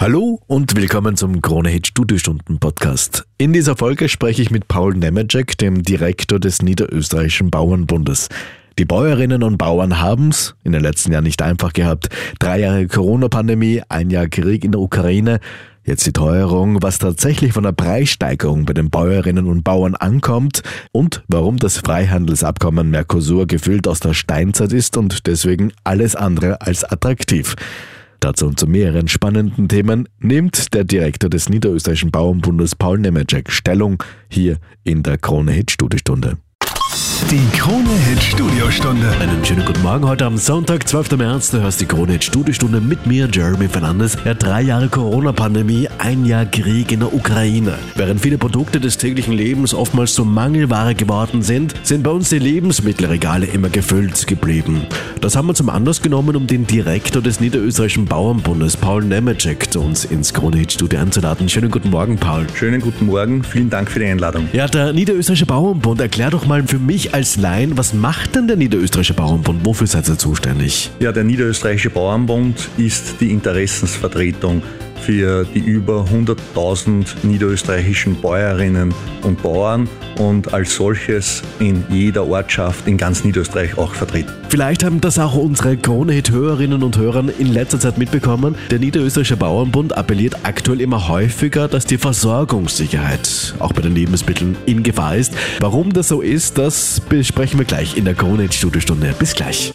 Hallo und willkommen zum Krone Hit Studiostunden Podcast. In dieser Folge spreche ich mit Paul Nemeczek, dem Direktor des Niederösterreichischen Bauernbundes. Die Bäuerinnen und Bauern haben's in den letzten Jahren nicht einfach gehabt. Drei Jahre Corona-Pandemie, ein Jahr Krieg in der Ukraine, jetzt die Teuerung, was tatsächlich von der Preissteigerung bei den Bäuerinnen und Bauern ankommt und warum das Freihandelsabkommen Mercosur gefüllt aus der Steinzeit ist und deswegen alles andere als attraktiv. Dazu und zu mehreren spannenden Themen nimmt der Direktor des Niederösterreichischen Bauernbundes Paul Nemeczek Stellung hier in der Krone Hit Studiostunde. Die Krone Hit Studiostunde. Einen schönen guten Morgen heute am Sonntag, 12. März. Du hörst die Krone Hit Studiostunde mit mir, Jeremy Fernandes. Ja, drei Jahre Corona-Pandemie, ein Jahr Krieg in der Ukraine. Während viele Produkte des täglichen Lebens oftmals zur Mangelware geworden sind, sind bei uns die Lebensmittelregale immer gefüllt geblieben. Das haben wir zum Anlass genommen, um den Direktor des Niederösterreichischen Bauernbundes, Paul Nemeczek, zu uns ins Krone Hit Studio einzuladen. Schönen guten Morgen, Paul. Schönen guten Morgen, vielen Dank für die Einladung. Ja, der Niederösterreichische Bauernbund, erklär doch mal für mich als Laien, was macht denn der Niederösterreichische Bauernbund? Wofür seid ihr zuständig? Ja, der Niederösterreichische Bauernbund ist die Interessensvertretung für die über 100.000 niederösterreichischen Bäuerinnen und Bauern und als solches in jeder Ortschaft in ganz Niederösterreich auch vertreten. Vielleicht haben das auch unsere Krone-Hit-Hörerinnen und Hörer in letzter Zeit mitbekommen. Der Niederösterreichische Bauernbund appelliert aktuell immer häufiger, dass die Versorgungssicherheit auch bei den Lebensmitteln in Gefahr ist. Warum das so ist, das besprechen wir gleich in der Krone-Hit-Studiostunde. Bis gleich.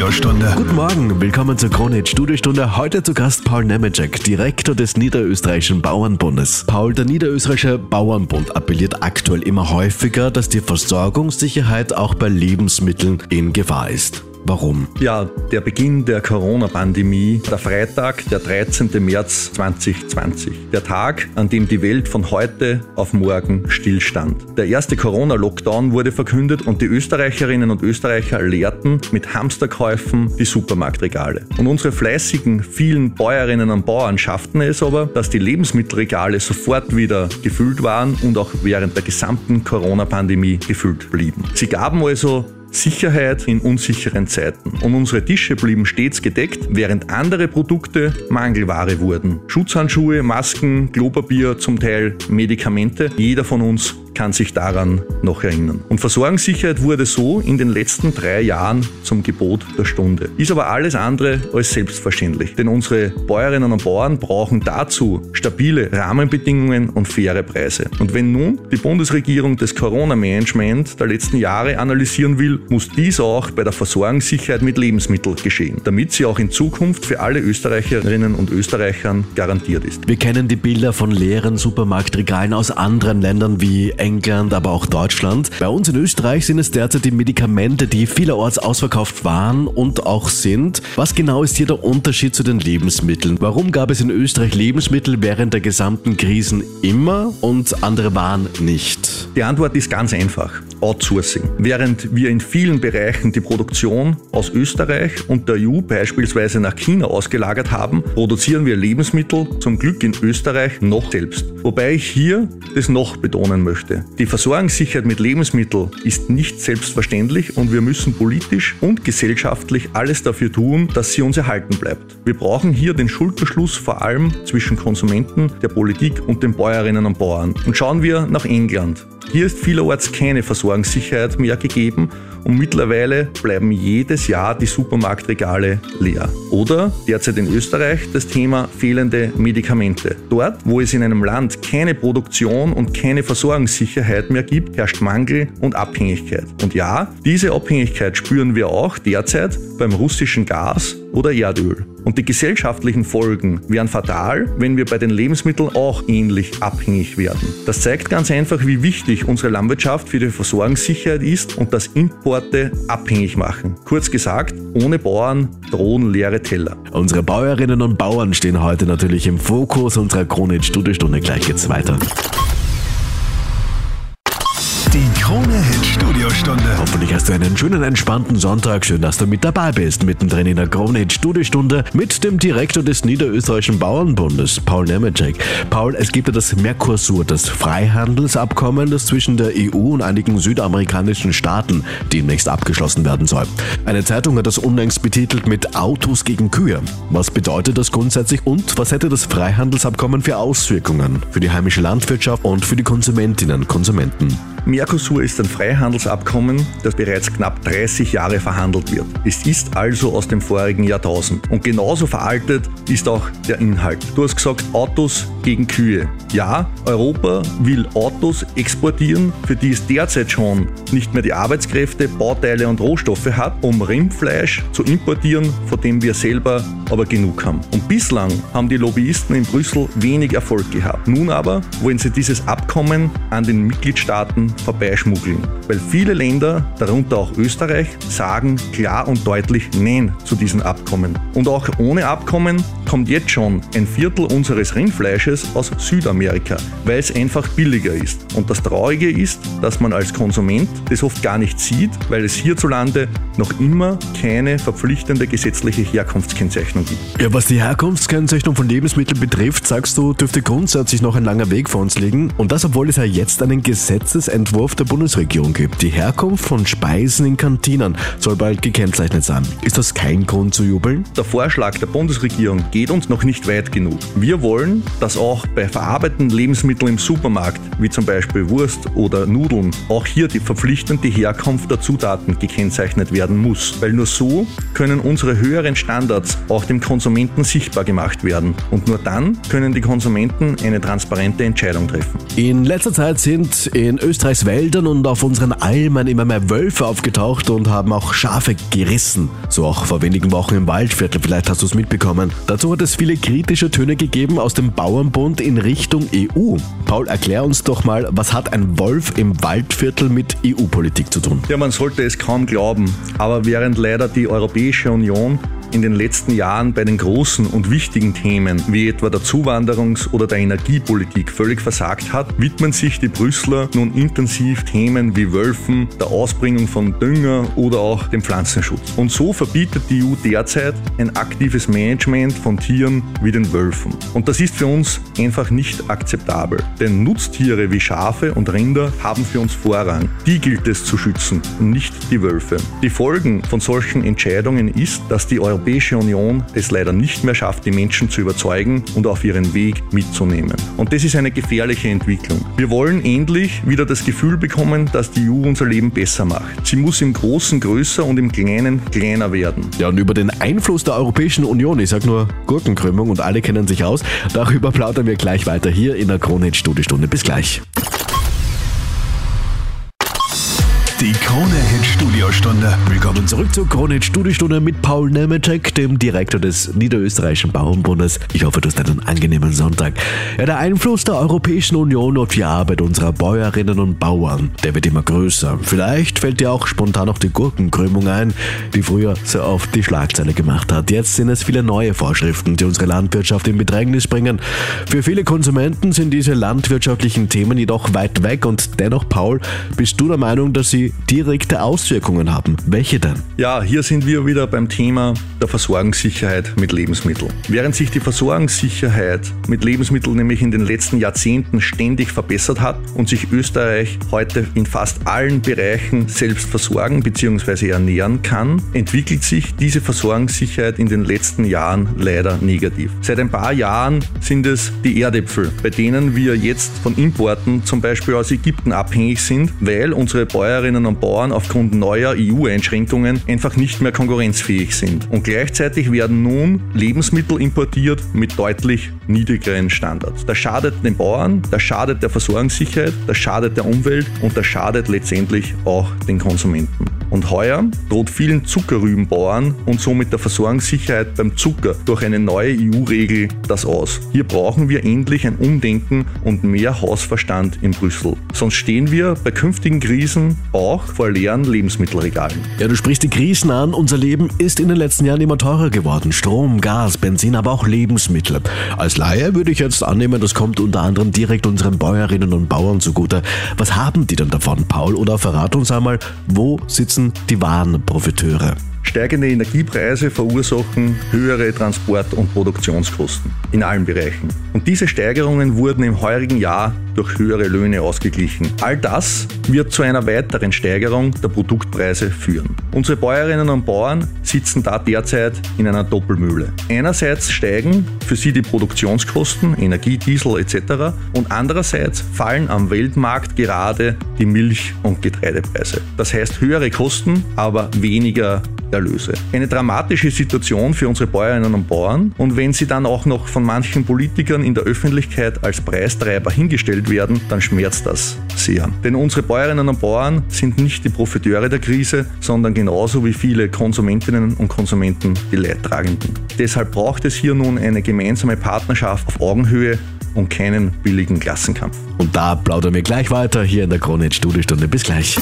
Studiostunde. Guten Morgen, willkommen zur Krone Studiostunde. Heute zu Gast Paul Nemeczek, Direktor des Niederösterreichischen Bauernbundes. Paul, der Niederösterreichische Bauernbund appelliert aktuell immer häufiger, dass die Versorgungssicherheit auch bei Lebensmitteln in Gefahr ist. Warum? Ja, der Beginn der Corona-Pandemie, der Freitag, der 13. März 2020. Der Tag, an dem die Welt von heute auf morgen stillstand. Der erste Corona-Lockdown wurde verkündet und die Österreicherinnen und Österreicher leerten mit Hamsterkäufen die Supermarktregale. Und unsere fleißigen, vielen Bäuerinnen und Bauern schafften es aber, dass die Lebensmittelregale sofort wieder gefüllt waren und auch während der gesamten Corona-Pandemie gefüllt blieben. Sie gaben also Sicherheit in unsicheren Zeiten. Und unsere Tische blieben stets gedeckt, während andere Produkte Mangelware wurden. Schutzhandschuhe, Masken, Klopapier, zum Teil Medikamente. Jeder von uns kann sich daran noch erinnern. Und Versorgungssicherheit wurde so in den letzten drei Jahren zum Gebot der Stunde. Ist aber alles andere als selbstverständlich. Denn unsere Bäuerinnen und Bauern brauchen dazu stabile Rahmenbedingungen und faire Preise. Und wenn nun die Bundesregierung das Corona-Management der letzten Jahre analysieren will, muss dies auch bei der Versorgungssicherheit mit Lebensmitteln geschehen, damit sie auch in Zukunft für alle Österreicherinnen und Österreichern garantiert ist. Wir kennen die Bilder von leeren Supermarktregalen aus anderen Ländern wie England, aber auch Deutschland. Bei uns in Österreich sind es derzeit die Medikamente, die vielerorts ausverkauft waren und auch sind. Was genau ist hier der Unterschied zu den Lebensmitteln? Warum gab es in Österreich Lebensmittel während der gesamten Krisen immer und andere Waren nicht? Die Antwort ist ganz einfach. Outsourcing. Während wir in vielen Bereichen die Produktion aus Österreich und der EU beispielsweise nach China ausgelagert haben, produzieren wir Lebensmittel zum Glück in Österreich noch selbst. Wobei ich hier das noch betonen möchte. Die Versorgungssicherheit mit Lebensmitteln ist nicht selbstverständlich und wir müssen politisch und gesellschaftlich alles dafür tun, dass sie uns erhalten bleibt. Wir brauchen hier den Schulterschluss vor allem zwischen Konsumenten, der Politik und den Bäuerinnen und Bauern. Und schauen wir nach England. Hier ist vielerorts keine Versorgungssicherheit mehr gegeben und mittlerweile bleiben jedes Jahr die Supermarktregale leer. Oder derzeit in Österreich das Thema fehlende Medikamente. Dort, wo es in einem Land keine Produktion und keine Versorgungssicherheit mehr gibt, herrscht Mangel und Abhängigkeit. Und ja, diese Abhängigkeit spüren wir auch derzeit beim russischen Gas oder Erdöl. Und die gesellschaftlichen Folgen wären fatal, wenn wir bei den Lebensmitteln auch ähnlich abhängig werden. Das zeigt ganz einfach, wie wichtig unsere Landwirtschaft für die Versorgungssicherheit ist und dass Importe abhängig machen. Kurz gesagt, ohne Bauern drohen leere Teller. Unsere Bäuerinnen und Bauern stehen heute natürlich im Fokus unserer Krone Studiostunde. Gleich geht's weiter. Krone Hit Studiostunde Hoffentlich hast du einen schönen, entspannten Sonntag. Schön, dass du mit dabei bist. Mittendrin in der Kronhit Studiostunde mit dem Direktor des Niederösterreichischen Bauernbundes, Paul Nemeczek. Paul, es gibt ja das Mercosur, das Freihandelsabkommen, das zwischen der EU und einigen südamerikanischen Staaten demnächst abgeschlossen werden soll. Eine Zeitung hat das unlängst betitelt mit Autos gegen Kühe. Was bedeutet das grundsätzlich und was hätte das Freihandelsabkommen für Auswirkungen für die heimische Landwirtschaft und für die Konsumentinnen und Konsumenten? Mercosur ist ein Freihandelsabkommen, das bereits knapp 30 Jahre verhandelt wird. Es ist also aus dem vorigen Jahrtausend. Und genauso veraltet ist auch der Inhalt. Du hast gesagt, Autos gegen Kühe. Ja, Europa will Autos exportieren, für die es derzeit schon nicht mehr die Arbeitskräfte, Bauteile und Rohstoffe hat, um Rindfleisch zu importieren, von dem wir selber aber genug haben. Und bislang haben die Lobbyisten in Brüssel wenig Erfolg gehabt. Nun aber wollen sie dieses Abkommen an den Mitgliedstaaten vorbeischmuggeln, weil viele Länder, darunter auch Österreich, sagen klar und deutlich Nein zu diesem Abkommen. Und auch ohne Abkommen kommt jetzt schon ein Viertel unseres Rindfleisches aus Südamerika, weil es einfach billiger ist. Und das Traurige ist, dass man als Konsument das oft gar nicht sieht, weil es hierzulande noch immer keine verpflichtende gesetzliche Herkunftskennzeichnung gibt. Ja, was die Herkunftskennzeichnung von Lebensmitteln betrifft, sagst du, dürfte grundsätzlich noch ein langer Weg vor uns liegen. Und das, obwohl es ja jetzt einen Gesetzesentwurf der Bundesregierung gibt. Die Herkunft von Speisen in Kantinen soll bald gekennzeichnet sein. Ist das kein Grund zu jubeln? Der Vorschlag der Bundesregierung geht uns noch nicht weit genug. Wir wollen, dass auch bei verarbeiteten Lebensmitteln im Supermarkt, wie zum Beispiel Wurst oder Nudeln, auch hier die verpflichtende Herkunft der Zutaten gekennzeichnet werden muss. Weil nur so können unsere höheren Standards auch dem Konsumenten sichtbar gemacht werden. Und nur dann können die Konsumenten eine transparente Entscheidung treffen. In letzter Zeit sind in Österreichs Wäldern und auf unseren Almen immer mehr Wölfe aufgetaucht und haben auch Schafe gerissen. So auch vor wenigen Wochen im Waldviertel, vielleicht hast du es mitbekommen. Dazu hat es viele kritische Töne gegeben aus dem Bauernbund in Richtung EU. Paul, erklär uns doch mal, was hat ein Wolf im Waldviertel mit EU-Politik zu tun? Ja, man sollte es kaum glauben, aber während leider die Europäische Union in den letzten Jahren bei den großen und wichtigen Themen wie etwa der Zuwanderungs- oder der Energiepolitik völlig versagt hat, widmen sich die Brüsseler nun intensiv Themen wie Wölfen, der Ausbringung von Dünger oder auch dem Pflanzenschutz. Und so verbietet die EU derzeit ein aktives Management von Tieren wie den Wölfen. Und das ist für uns einfach nicht akzeptabel. Denn Nutztiere wie Schafe und Rinder haben für uns Vorrang. Die gilt es zu schützen und nicht die Wölfe. Die Folgen von solchen Entscheidungen ist, dass die Europäische Europäische Union es leider nicht mehr schafft, die Menschen zu überzeugen und auf ihren Weg mitzunehmen. Und das ist eine gefährliche Entwicklung. Wir wollen endlich wieder das Gefühl bekommen, dass die EU unser Leben besser macht. Sie muss im Großen größer und im Kleinen kleiner werden. Ja, und über den Einfluss der Europäischen Union, ich sag nur Gurkenkrümmung und alle kennen sich aus, darüber plaudern wir gleich weiter hier in der Kronhit Studiostunde. Bis gleich. Die Krone-Hit Studiostunde. Willkommen zurück zur Krone Studiostunde mit Paul Nemetschek, dem Direktor des Niederösterreichischen Bauernbundes. Ich hoffe, du hast einen angenehmen Sonntag. Ja, der Einfluss der Europäischen Union auf die Arbeit unserer Bäuerinnen und Bauern, der wird immer größer. Vielleicht fällt dir auch spontan noch die Gurkenkrümmung ein, die früher so oft die Schlagzeile gemacht hat. Jetzt sind es viele neue Vorschriften, die unsere Landwirtschaft in Bedrängnis bringen. Für viele Konsumenten sind diese landwirtschaftlichen Themen jedoch weit weg und dennoch, Paul, bist du der Meinung, dass sie direkte Auswirkungen haben. Welche denn? Ja, hier sind wir wieder beim Thema der Versorgungssicherheit mit Lebensmitteln. Während sich die Versorgungssicherheit mit Lebensmitteln nämlich in den letzten Jahrzehnten ständig verbessert hat und sich Österreich heute in fast allen Bereichen selbst versorgen bzw. ernähren kann, entwickelt sich diese Versorgungssicherheit in den letzten Jahren leider negativ. Seit ein paar Jahren sind es die Erdäpfel, bei denen wir jetzt von Importen zum Beispiel aus Ägypten abhängig sind, weil unsere Bäuerinnen Bäuerinnen und Bauern aufgrund neuer EU-Einschränkungen einfach nicht mehr konkurrenzfähig sind. Und gleichzeitig werden nun Lebensmittel importiert mit deutlich niedrigeren Standards. Das schadet den Bauern, das schadet der Versorgungssicherheit, das schadet der Umwelt und das schadet letztendlich auch den Konsumenten. Und heuer droht vielen Zuckerrübenbauern und somit der Versorgungssicherheit beim Zucker durch eine neue EU-Regel das aus. Hier brauchen wir endlich ein Umdenken und mehr Hausverstand in Brüssel. Sonst stehen wir bei künftigen Krisen auch vor leeren Lebensmittelregalen. Ja, du sprichst die Krisen an. Unser Leben ist in den letzten Jahren immer teurer geworden. Strom, Gas, Benzin, aber auch Lebensmittel. Als Laie würde ich jetzt annehmen, das kommt unter anderem direkt unseren Bäuerinnen und Bauern zugute. Was haben die denn davon, Paul? Oder verrat uns einmal, wo sitzen die wahren Profiteure? Steigende Energiepreise verursachen höhere Transport- und Produktionskosten in allen Bereichen. Und diese Steigerungen wurden im heurigen Jahr durch höhere Löhne ausgeglichen. All das wird zu einer weiteren Steigerung der Produktpreise führen. Unsere Bäuerinnen und Bauern sitzen da derzeit in einer Doppelmühle. Einerseits steigen für sie die Produktionskosten, Energie, Diesel etc. und andererseits fallen am Weltmarkt gerade die Milch- und Getreidepreise. Das heißt höhere Kosten, aber weniger Erlöse. Eine dramatische Situation für unsere Bäuerinnen und Bauern und wenn sie dann auch noch von manchen Politikern in der Öffentlichkeit als Preistreiber hingestellt werden, dann schmerzt das sehr. Denn unsere Bäuerinnen und Bauern sind nicht die Profiteure der Krise, sondern genauso wie viele Konsumentinnen und Konsumenten die Leidtragenden. Deshalb braucht es hier nun eine gemeinsame Partnerschaft auf Augenhöhe und keinen billigen Klassenkampf. Und da plaudern wir gleich weiter hier in der Krone Studiostunde. Bis gleich.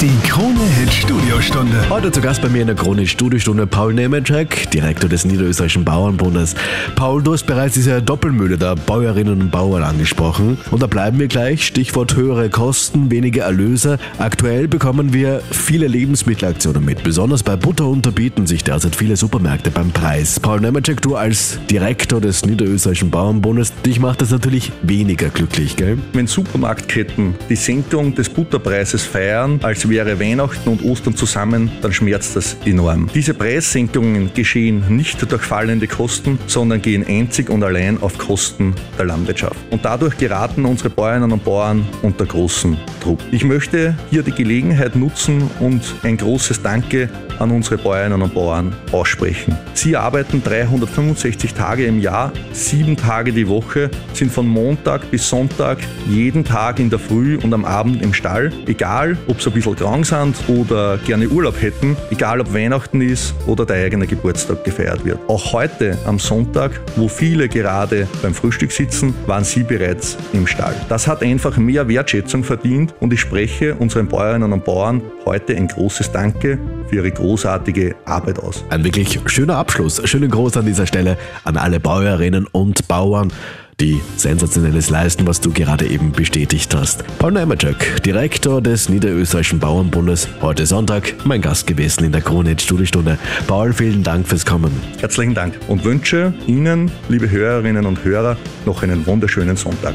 Die Krone Hit Studiostunde. Heute zu Gast bei mir in der Krone Studiostunde Paul Nemeczek, Direktor des Niederösterreichischen Bauernbundes. Paul, du hast bereits diese Doppelmühle der Bäuerinnen und Bauern angesprochen. Und da bleiben wir gleich. Stichwort höhere Kosten, weniger Erlöse. Aktuell bekommen wir viele Lebensmittelaktionen mit. Besonders bei Butter unterbieten sich derzeit viele Supermärkte beim Preis. Paul Nemeczek, du als Direktor des Niederösterreichischen Bauernbundes, dich macht das natürlich weniger glücklich, gell? Wenn Supermarktketten die Senkung des Butterpreises feiern, als wäre Weihnachten und Ostern zusammen, dann schmerzt das enorm. Diese Preissenkungen geschehen nicht durch fallende Kosten, sondern gehen einzig und allein auf Kosten der Landwirtschaft. Und dadurch geraten unsere Bäuerinnen und Bauern unter großen Druck. Ich möchte hier die Gelegenheit nutzen und ein großes Danke an unsere Bäuerinnen und Bauern aussprechen. Sie arbeiten 365 Tage im Jahr, sieben Tage die Woche, sind von Montag bis Sonntag jeden Tag in der Früh und am Abend im Stall, egal ob sie ein bisschen krank sind oder gerne Urlaub hätten, egal ob Weihnachten ist oder der eigene Geburtstag gefeiert wird. Auch heute am Sonntag, wo viele gerade beim Frühstück sitzen, waren sie bereits im Stall. Das hat einfach mehr Wertschätzung verdient und ich spreche unseren Bäuerinnen und Bauern heute ein großes Danke für ihre großartige Arbeit aus. Ein wirklich schöner Abschluss. Schönen Gruß an dieser Stelle an alle Bäuerinnen und Bauern die sensationelles leisten, was du gerade eben bestätigt hast. Paul Nemeczek, Direktor des Niederösterreichischen Bauernbundes, heute Sonntag mein Gast gewesen in der Krone Studiostunde. Paul, vielen Dank fürs Kommen. Herzlichen Dank und wünsche Ihnen, liebe Hörerinnen und Hörer, noch einen wunderschönen Sonntag.